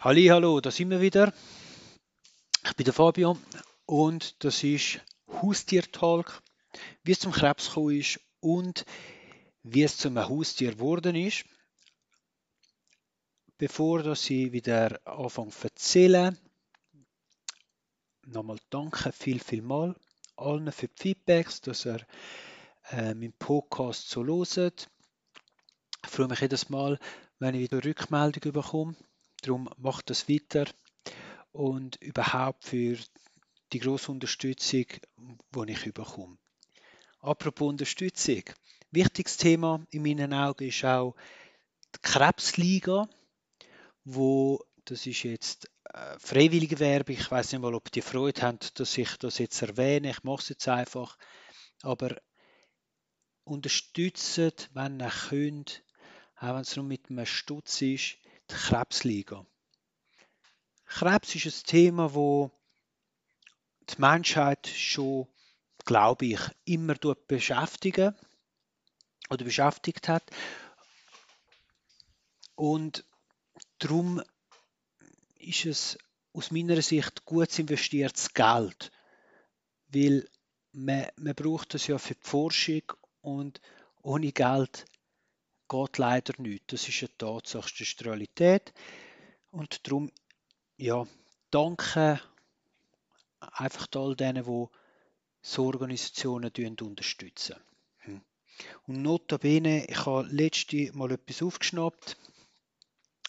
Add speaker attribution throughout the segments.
Speaker 1: Halli, hallo, da sind wir wieder. Ich bin der Fabio und das ist Haustier-Talk, wie es zum Krebs gekommen ist und wie es zum Haustier geworden ist. Bevor dass ich wieder anfange zu erzählen, nochmal danke viel, viel mal allen für die Feedbacks, dass ihr äh, meinen Podcast so loset. Ich freue mich jedes Mal, wenn ich wieder Rückmeldung bekomme. Darum macht das weiter und überhaupt für die große Unterstützung, die ich bekomme. Apropos Unterstützung. Wichtiges Thema in meinen Augen ist auch die Krebsliga, wo das ist jetzt äh, freiwillige Werbung. Ich weiß nicht mal, ob die Freude haben, dass ich das jetzt erwähne. Ich mache es jetzt einfach. Aber unterstützt, wenn ihr könnt, auch wenn es nur mit einem Stutz ist, die Krebsliga. Krebs ist ein Thema, wo die Menschheit schon, glaube ich, immer beschäftigen oder beschäftigt hat. Und darum ist es aus meiner Sicht gut investiertes Geld, weil man, man braucht es ja für die Forschung und ohne Geld geht leider nichts. Das ist eine Tatsache, das ist die Realität. Und darum, ja, danke einfach all denen, die so Organisationen unterstützen. Hm. Und notabene, ich habe letzte Mal etwas aufgeschnappt,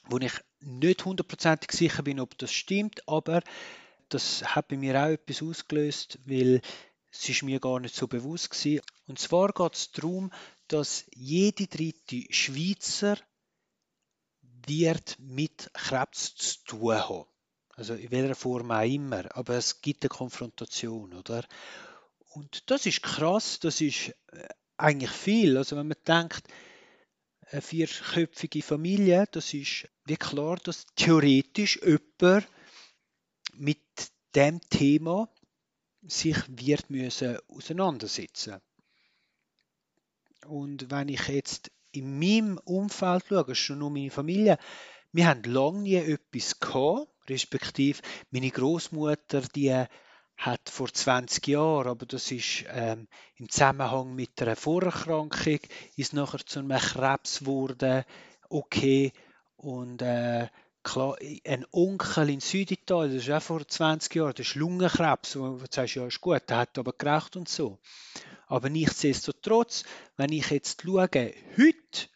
Speaker 1: wo ich nicht hundertprozentig sicher bin, ob das stimmt, aber das hat bei mir auch etwas ausgelöst, weil es ist mir gar nicht so bewusst gewesen. Und zwar geht es darum, dass jede dritte Schweizer wird mit Krebs zu tun haben. Also in welcher Form auch immer, aber es gibt eine Konfrontation, oder? Und das ist krass, das ist äh, eigentlich viel. Also wenn man denkt, eine vierköpfige Familie, das ist wie klar, dass theoretisch jemand mit dem Thema sich wird müssen auseinandersetzen. Und wenn ich jetzt in meinem Umfeld schaue, schon nur meine Familie, wir haben lange nie etwas gehabt, respektive meine Großmutter, die hat vor 20 Jahren, aber das ist ähm, im Zusammenhang mit einer Vorerkrankung, ist nachher zu einem Krebs geworden, okay, und äh, klar, ein Onkel in Süditalien, das ist auch vor 20 Jahren, das ist Lungenkrebs, wo du sagst, ja, ist gut, der hat aber geraucht und so. Aber nichtsdestotrotz, wenn ich jetzt schaue, heute,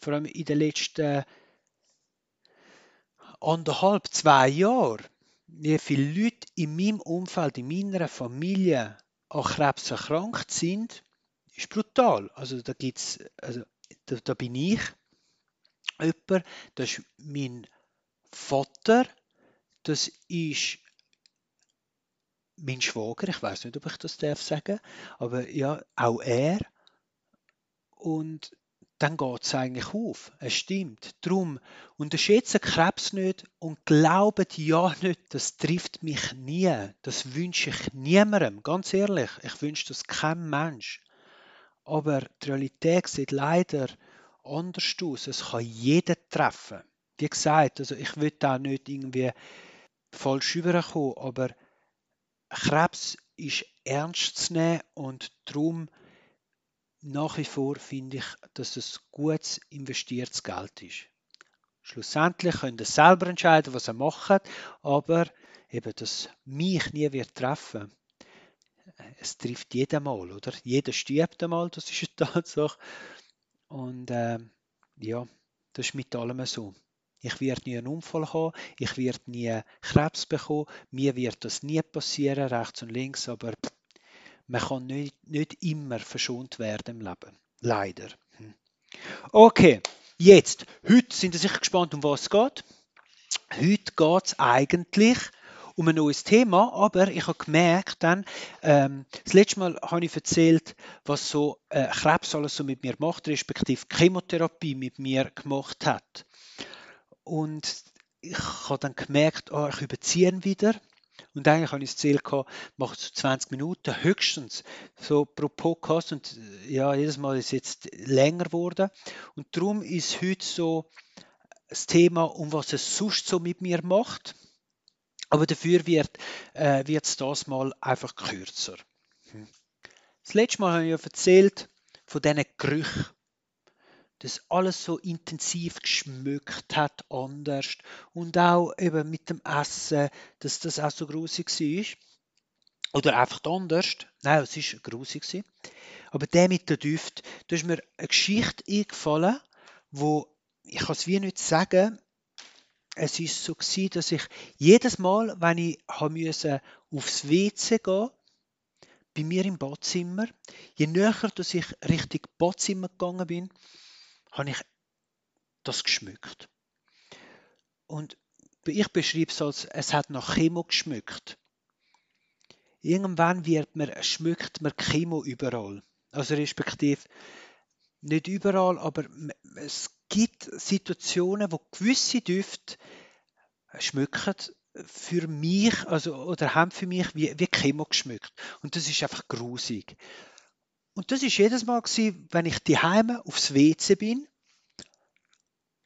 Speaker 1: vor allem in den letzten anderthalb, zwei Jahren, wie viele Leute in meinem Umfeld, in meiner Familie an Krebs erkrankt sind, ist brutal. Also da gibt's, also da, da bin ich jemand, das ist mein Vater, das ist mein Schwager, ich weiß nicht, ob ich das darf sagen, aber ja, auch er. Und dann geht es eigentlich auf. Es stimmt. Darum unterschätze Krebs nicht und glaubt ja nicht, das trifft mich nie. Das wünsche ich niemandem. Ganz ehrlich, ich wünsche das kein Mensch. Aber die Realität sieht leider anders aus. Es kann jeden treffen. Wie gesagt, also ich will da nicht irgendwie falsch rüberkommen, aber Krebs ist ernst zu nehmen und darum nach wie vor finde ich, dass es gutes investiertes Geld ist. Schlussendlich können ihr selber entscheiden, was ihr macht, aber eben, dass mich nie wird treffen. Es trifft jeden mal, oder? Jeder stirbt einmal, das ist eine Tatsache. Und äh, ja, das ist mit allem so. Ich werde nie einen Unfall haben, ich werde nie Krebs bekommen, mir wird das nie passieren, rechts und links, aber man kann nicht, nicht immer verschont werden im Leben. Leider. Hm. Okay, jetzt, heute sind Sie sicher gespannt, um was es geht. Heute geht es eigentlich um ein neues Thema, aber ich habe gemerkt dann, ähm, das letzte Mal habe ich erzählt, was so äh, Krebs alles so mit mir macht, respektive Chemotherapie mit mir gemacht hat. Und ich habe dann gemerkt, oh, ich überziehe wieder und eigentlich habe ich das Ziel gehabt, mache so 20 Minuten höchstens so pro Podcast. Und ja, jedes Mal ist es jetzt länger geworden. Und darum ist heute so das Thema, um was es sonst so mit mir macht. Aber dafür wird äh, es das mal einfach kürzer. Hm. Das letzte Mal habe ich ja erzählt von diesen Gerüchen, dass alles so intensiv geschmückt hat, anders. Und auch eben mit dem Essen, dass das auch so grusig war. Oder einfach anders. Nein, es war grusig. Aber der mit der Düft, da ist mir eine Geschichte eingefallen, wo ich kann es wie nicht sagen, es ist so gewesen, dass ich jedes Mal, wenn ich musste aufs WC gehen, bei mir im Badzimmer, je näher dass ich Richtung Badzimmer gegangen bin, habe ich das geschmückt. Und ich beschreibe es als, es hat nach Chemo geschmückt. Irgendwann wird man, schmückt man Chemo überall. Also respektive nicht überall, aber es gibt Situationen, wo gewisse Düfte schmücken für mich, also, oder haben für mich wie, wie Chemo geschmückt. Und das ist einfach grusig. Und das ist jedes Mal gewesen, wenn ich die Heime aufs WC bin,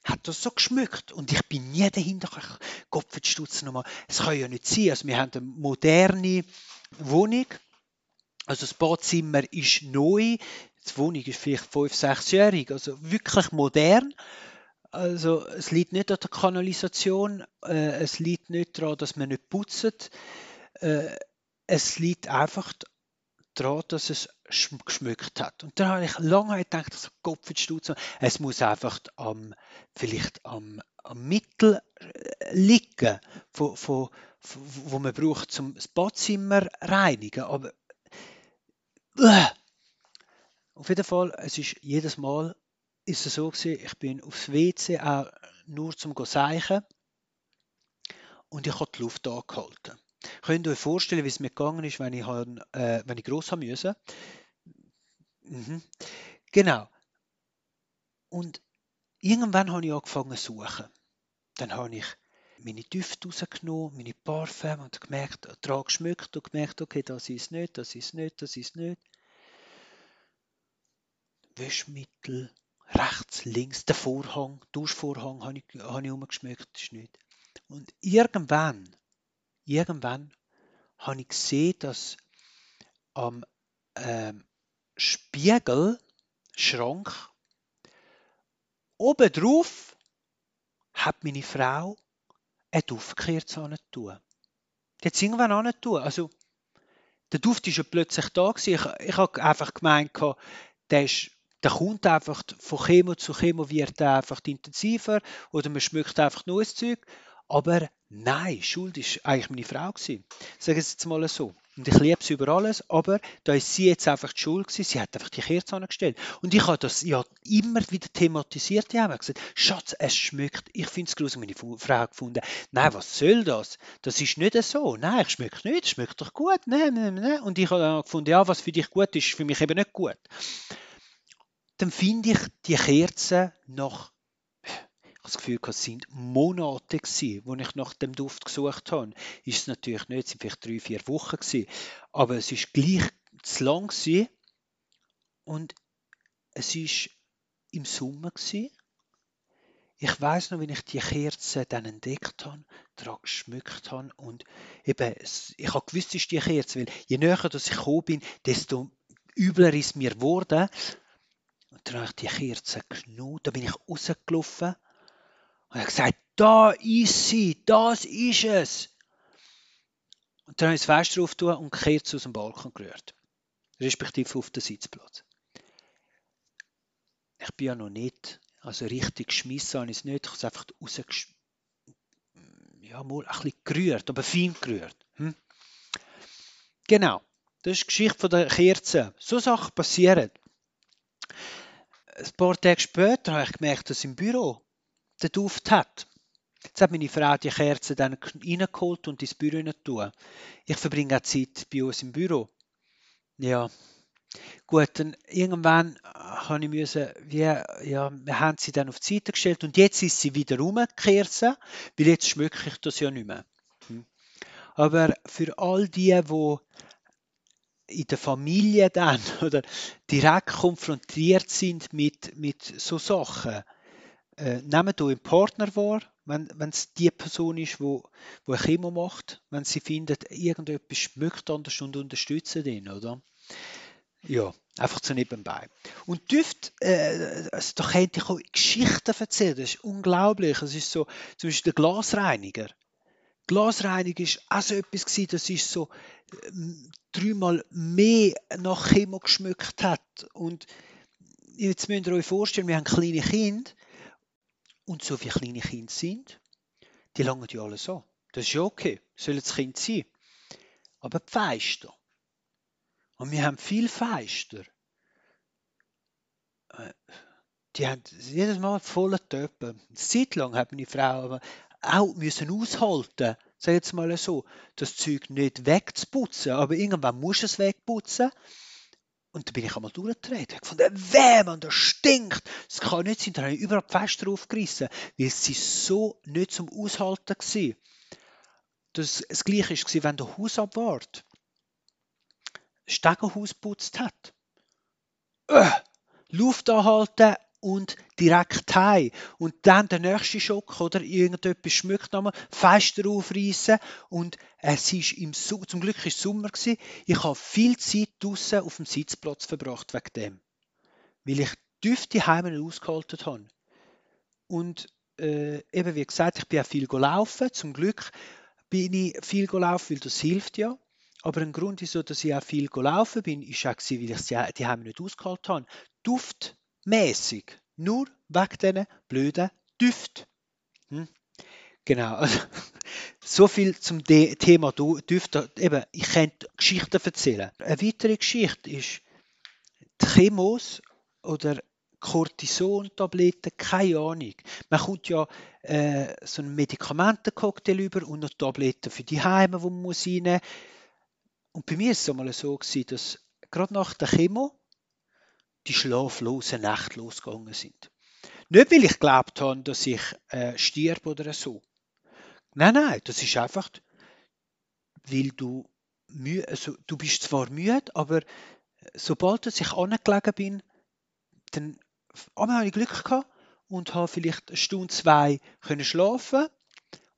Speaker 1: hat das so geschmückt. Und ich bin nie dahinter, Kopf nochmal. Es kann ja nicht sein. Also wir haben eine moderne Wohnung. Also das Badzimmer ist neu. Die Wohnung ist vielleicht fünf, sechsjährig. Also wirklich modern. Also es liegt nicht an der Kanalisation, äh, es liegt nicht daran, dass man nicht putzt. Äh, es liegt einfach daran, dass es geschmückt hat. Und dann habe ich lange gedacht, so Kopfstutz, es muss einfach am, vielleicht am, am Mittel äh, liegen, von, von, wo man braucht, um das Badzimmer reinigen. Aber äh, auf jeden Fall, es ist jedes Mal ist es so gewesen, ich bin aufs WC auch nur zum Seichen und ich habe die Luft angehalten. Könnt ihr euch vorstellen, wie es mir gegangen ist, wenn ich, äh, wenn ich gross haben musste? Mhm. Genau. Und irgendwann habe ich angefangen zu suchen. Dann habe ich meine Düfte rausgenommen, meine Parfüm und gemerkt, daran geschmückt und gemerkt, okay, das ist nicht, das ist nicht, das ist nicht. Wäschmittel, rechts, links, der Vorhang, Duschvorhang habe ich, habe ich umgeschmückt, das ist nicht. Und irgendwann, irgendwann habe ich gesehen, dass am ähm, Spiegel, Schrank, oben drauf hat meine Frau eine Duftkerze angetan. Die hat es irgendwann angetan. Also, der Duft ist ja plötzlich da gewesen. Ich, ich habe einfach gemeint, der ist der kommt einfach von Chemo zu Chemo wird einfach intensiver oder man schmückt einfach das Zeug. Aber nein, Schuld ist eigentlich meine Frau gewesen. Sagen Sie jetzt mal so. Und ich liebe sie über alles, aber da ist sie jetzt einfach die Schuld gewesen. Sie hat einfach die Kerze angestellt. Und ich habe das ja immer wieder thematisiert. Ich habe gesagt, Schatz, es schmeckt. Ich finde es gruselig. Meine Frau gefunden, nein, was soll das? Das ist nicht so. Nein, ich schmecke nicht. Es schmeckt doch gut. Nein, nein, nein. Und ich habe dann gefunden, ja, was für dich gut ist, ist für mich eben nicht gut dann finde ich die ich habe das Gefühl, es sind Monate wo ich nach dem Duft gesucht habe. Ist es natürlich nicht, es sind vielleicht drei, vier Wochen gewesen, aber es ist gleich zu lang gewesen. und es ist im Sommer gewesen. Ich weiß noch, wenn ich die Kerze dann entdeckt habe, daran geschmückt habe und eben, ich habe gewusst, es ist die Kerze, weil je näher dass ich gekommen bin, desto übler ist mir geworden und dann habe ich die Kerze genommen, da bin ich rausgelaufen und habe gesagt, da ist sie, das ist es. Und dann habe ich das Fenster aufgetan und Kerze aus dem Balkon gerührt. Respektive auf den Sitzplatz. Ich bin ja noch nicht, also richtig geschmissen habe ich es nicht, ich habe es einfach rausgeschmissen. Ja, mal ein bisschen gerührt, aber fein gerührt. Hm? Genau, das ist die Geschichte der Kerze. So Sachen passieren ein paar Tage später habe ich gemerkt, dass im Büro der Duft hat. Jetzt hat meine Frau die Kerze dann reingeholt und ins Büro tun. Ich verbringe auch Zeit bei uns im Büro. Ja, gut, dann irgendwann habe ich müssen, wie, ja, wir haben sie dann auf die Seite gestellt und jetzt ist sie wieder rumgekehrt, weil jetzt schmücke ich das ja nicht mehr. Hm. Aber für all die, die in der Familie dann oder direkt konfrontiert sind mit, mit so Sachen, äh, nehmt euch einen Partner wahr, wenn es die Person ist, wo, wo eine Chemo macht, wenn sie findet, irgendetwas schmückt anders und unterstützen ihn, oder? Ja, einfach so nebenbei. Und dürft, äh, also da könnte ich auch Geschichten erzählen, das ist unglaublich. Es ist so, zum Beispiel der Glasreiniger. Glasreiniger ist auch so etwas gewesen, das ist so ähm, dreimal mehr nach Chemo geschmückt hat. Und jetzt müsst ihr euch vorstellen, wir haben kleine Kinder und so viele kleine Kinder sind, die langen ja alle so. Das ist ja okay, sollen das Kind sein. Aber die Feister. Und wir haben viel Feister. Äh, die haben jedes Mal volle Töpfe. Zeit lang hat meine Frau aber auch müssen aushalten, sag jetzt mal so, das Zeug nicht wegzuputzen, aber irgendwann muss es wegputzen. Und da bin ich einmal durchgetreten. Ich fand, weh, man, das stinkt. Das kann nicht sein. Da habe ich überall die Fenster aufgerissen, weil sie so nicht zum Aushalten war. Das, das Gleiche war, wenn der Hausabwart Stegenhaus putzt hat. Äh, Luft anhalten und direkt heim. Und dann der nächste Schock, oder? Irgendetwas schmückt nochmal, Fenster aufreißen und es ist im Sommer, zum Glück war es Sommer, gewesen. ich habe viel Zeit draußen auf dem Sitzplatz verbracht wegen dem. Weil ich Düfte heim nicht ausgehalten habe. Und äh, eben wie gesagt, ich bin auch viel gelaufen. Zum Glück bin ich viel gelaufen, weil das hilft ja. Aber ein Grund, wieso dass ich auch viel gelaufen bin, ist auch, weil ich die Heim nicht ausgehalten habe. Duft mäßig. Nur wegen diesen blöden Düft. Hm? Genau. Also, so viel zum De Thema Düfte. Eben, ich könnte Geschichten erzählen. Eine weitere Geschichte ist die Chemos oder Cortison-Tabletten, keine Ahnung. Man kommt ja äh, so einen Medikamentencocktail über und noch Tabletten für die Heime, die man muss. Und bei mir war es einmal so, dass gerade nach der Chemo die schlaflosen Nächte losgegangen sind. Nicht, weil ich geglaubt habe, dass ich äh, stirb oder so. Nein, nein, das ist einfach, weil du also, du bist zwar müde, aber sobald ich angelegen bin, dann einmal habe ich Glück gehabt und habe vielleicht eine Stunde, zwei können schlafen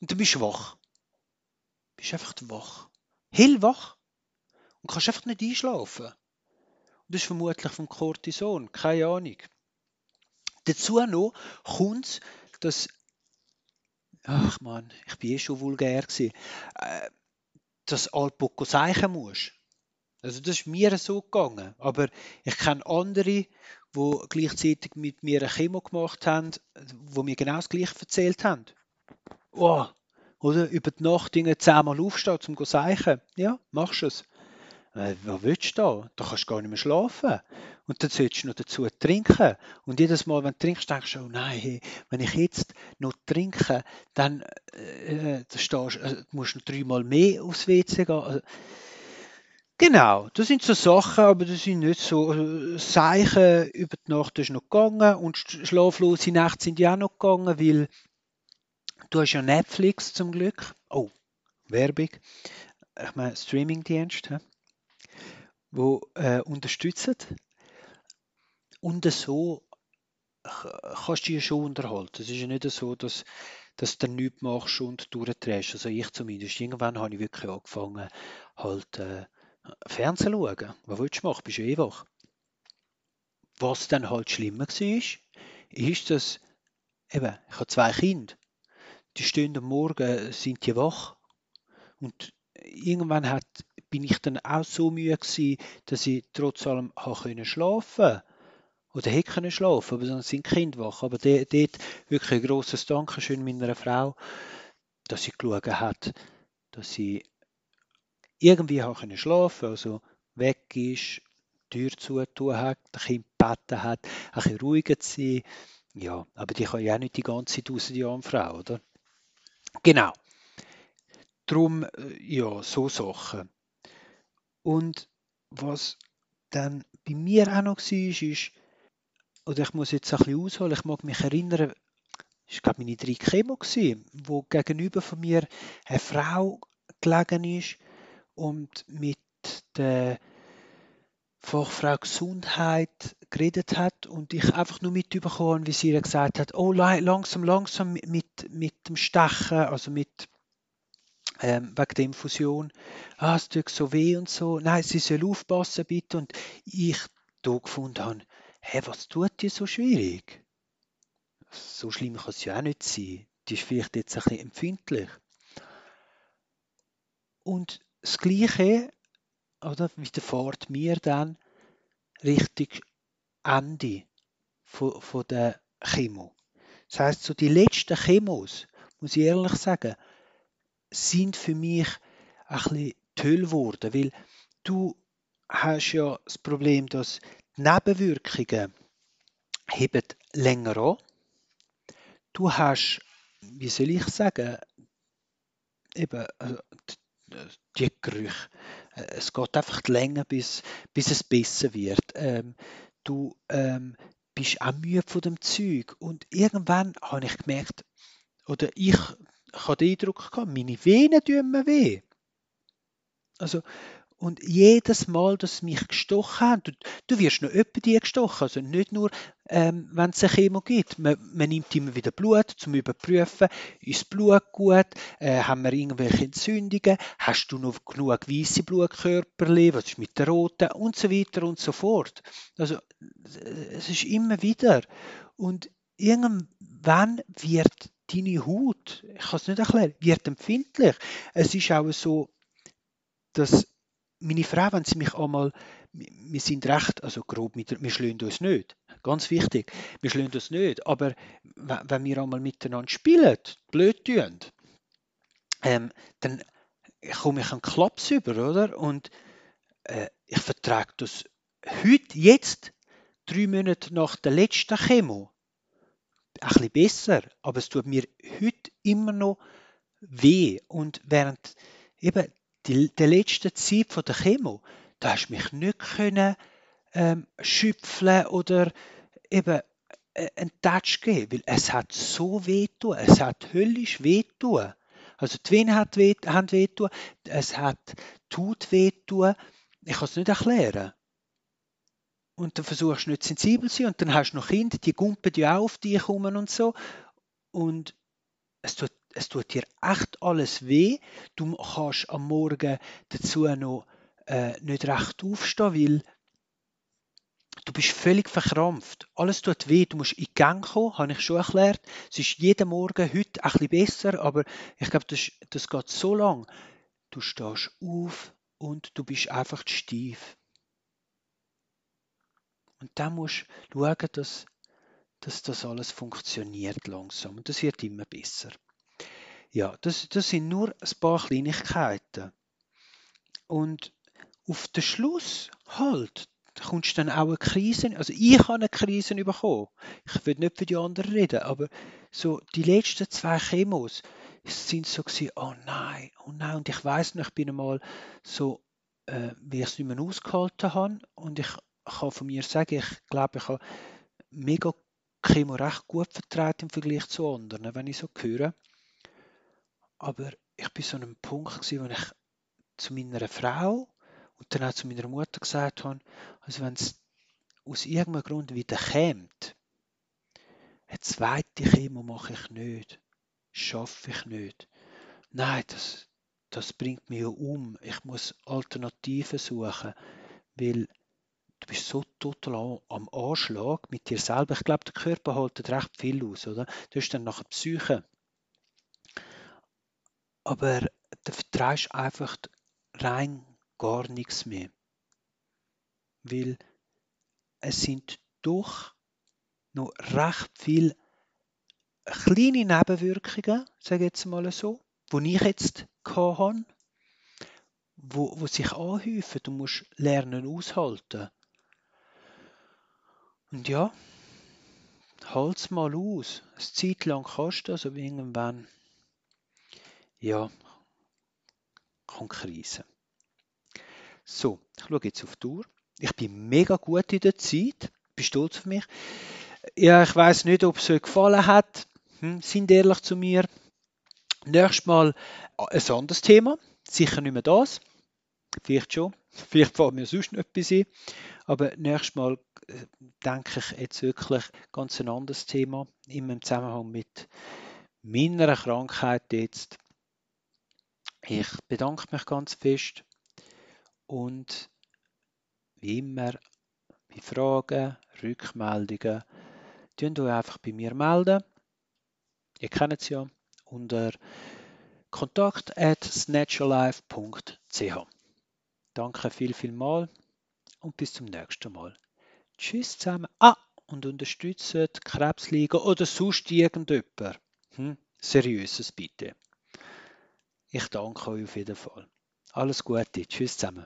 Speaker 1: und dann bist du wach. Du bist einfach wach. Hellwach. Und kannst einfach nicht einschlafen. Das ist vermutlich vom Cortison, keine Ahnung. Dazu noch kommt dass ach man, ich bin eh schon vulgär gewesen, äh, dass Alpuco seichen muss. Also das ist mir so gegangen. Aber ich kenne andere, die gleichzeitig mit mir eine Chemo gemacht haben, wo mir genau das Gleiche erzählt haben. Oh, oder über die Nacht zehnmal aufstehen, um zu seichen. Ja, machst du es. Äh, was willst du da? Da kannst du gar nicht mehr schlafen. Und dann solltest du noch dazu trinken. Und jedes Mal, wenn du trinkst, denkst du, oh nein, hey, wenn ich jetzt noch trinke, dann äh, da stehst, äh, musst du noch dreimal mehr aufs WC gehen. Also, genau, das sind so Sachen, aber das sind nicht so äh, Zeichen über die Nacht ist noch gegangen und schlaflose Nächte sind ja auch noch gegangen, weil du hast ja Netflix zum Glück. Oh, Werbung. Ich meine Streamingdienst wo äh, unterstützen. Und so kannst du dich schon unterhalten. Es ist ja nicht so, dass, dass du nichts machst und durchdrehst. Also ich zumindest. Irgendwann habe ich wirklich angefangen, halt äh, Fernsehen zu schauen. Was willst du machen? Bist du eh wach. Was dann halt schlimmer war, ist, dass eben, ich habe zwei Kinder. Die stehen am Morgen, sind die wach. Und irgendwann hat bin ich dann auch so müde gewesen, dass ich trotz allem habe schlafen oder hätte können schlafen, aber dann sind Kinder wach. Aber dort wirklich ein grosses Dankeschön meiner Frau, dass sie geschaut hat, dass sie irgendwie habe können schlafen, also weg ist, die Tür zutun hat, das Kind gebeten hat, ein bisschen ruhiger zu sein. Ja, aber die kann ja auch nicht die ganze Zeit raus, die arme Frau, oder? Genau. Darum, äh, ja, so Sachen. Und was dann bei mir auch noch war, ist, oder ich muss jetzt ein bisschen ausholen, ich mag mich erinnern, es war meine drei Chemo, wo gegenüber von mir eine Frau gelegen ist und mit der Fachfrau Gesundheit geredet hat und ich einfach nur mitbekommen wie sie gesagt hat, oh langsam, langsam mit, mit dem Stechen, also mit ähm, wegen der Infusion, ah, es tut so weh und so, nein, sie soll aufpassen bitte und ich da gefunden habe, hä, was tut dir so schwierig? So schlimm kann es ja auch nicht sein. Die ist vielleicht jetzt ein bisschen empfindlich. Und das Gleiche, oder, widerfährt mir dann richtig Ende von, von der Chemo. Das heißt, so die letzten Chemos, muss ich ehrlich sagen, sind für mich ein bisschen toll geworden, weil du hast ja das Problem, dass die Nebenwirkungen heben länger an. Du hast, wie soll ich sagen, eben also die Gerüche. Es geht einfach länger, bis, bis es besser wird. Ähm, du ähm, bist auch müde von dem Zeug. Und irgendwann habe ich gemerkt, oder ich, ich habe den Eindruck gehabt, meine Venen tun mir weh. Also, und jedes Mal, dass sie mich gestochen haben, du, du wirst noch öppe die gestochen, also nicht nur, ähm, wenn es eine Chemo gibt. Man, man, nimmt immer wieder Blut, zum überprüfen, ist das Blut gut, äh, haben wir irgendwelche Entzündungen, hast du noch genug weiße Blutkörper, was ist mit der roten und so weiter und so fort. Also es ist immer wieder. Und irgendwann wird deine Haut, ich kann es nicht erklären, wird empfindlich. Es ist auch so, dass meine Frau, wenn sie mich einmal, wir sind recht, also grob, wir schlagen uns nicht, ganz wichtig, wir schlagen uns nicht, aber wenn wir einmal miteinander spielen, blöd tun, ähm, dann komme ich einen Klaps über, oder? Und äh, ich vertrage das heute, jetzt, drei Monate nach der letzten Chemo, ein bisschen besser, aber es tut mir heute immer noch weh. Und während eben die, der letzten Zeit von der Chemo, da hast du mich nicht können, ähm, schüpfeln oder eben äh, einen Touch geben, weil es hat so weh tun, es hat höllisch weh tun. Also die Venen hat weh, haben weh tun, es hat tut weh tun. Ich kann es nicht erklären. Und dann versuchst du nicht sensibel zu sein und dann hast du noch Kinder, die gumpen ja auf dich kommen und so. Und es tut es tut dir echt alles weh. Du kannst am Morgen dazu noch äh, nicht recht aufstehen, weil du bist völlig verkrampft. Alles tut weh, du musst in Gang kommen, habe ich schon erklärt. Es ist jeden Morgen heute ein bisschen besser, aber ich glaube, das, das geht so lang. Du stehst auf und du bist einfach steif. Und dann musst du schauen, dass, dass das alles funktioniert langsam. Und das wird immer besser. Ja, das, das sind nur ein paar Kleinigkeiten. Und auf den Schluss halt, kommst du dann auch eine Krise, also ich habe eine Krise bekommen. Ich will nicht für die anderen reden, aber so die letzten zwei Chemos sind so gewesen, oh nein, oh nein, und ich weiß noch, ich bin einmal so, äh, wie ich es nicht mehr ausgehalten habe und ich kann von mir sagen, ich glaube, ich habe mega Chemo recht gut vertreten im Vergleich zu anderen, wenn ich so höre. Aber ich bin so an einem Punkt gewesen, wo ich zu meiner Frau und dann auch zu meiner Mutter gesagt habe, also wenn es aus irgendeinem Grund wieder kommt, eine zweite Chemo mache ich nicht, schaffe ich nicht. Nein, das, das bringt mich um. Ich muss Alternativen suchen, weil du bist so total am Anschlag mit dir selber. Ich glaube, der Körper hält recht viel aus, oder? Du hast dann nachher Psyche aber du vertraust einfach rein gar nichts mehr. Weil es sind doch noch recht viele kleine Nebenwirkungen, sage ich jetzt mal so, die ich jetzt hatte, wo, wo sich anhäufen. Du musst lernen aushalten. Und ja, halt's mal aus. Eine Zeit lang kannst aber irgendwann ja, kommt Krise. So, ich schaue jetzt auf die Uhr. Ich bin mega gut in der Zeit. Bin stolz auf mich. Ja, ich weiß nicht, ob es euch gefallen hat. Hm, sind ehrlich zu mir. Nächstes Mal ein anderes Thema. Sicher nicht mehr das. Vielleicht schon. Vielleicht fällt mir sonst noch etwas ein. Aber nächstes Mal äh, denke ich jetzt wirklich ganz ein anderes Thema im Zusammenhang mit meiner Krankheit jetzt. Ich bedanke mich ganz fest und wie immer bei Fragen, Rückmeldungen, könnt euch einfach bei mir melden. Ihr kennt es ja unter kontakt at snatchalife.ch. Danke viel, viel mal und bis zum nächsten Mal. Tschüss zusammen. Ah, und unterstützt die Krebsliga oder sonst irgendjemand. Hm? Seriöses bitte. Ich danke euch auf jeden Fall. Alles Gute. Tschüss zusammen.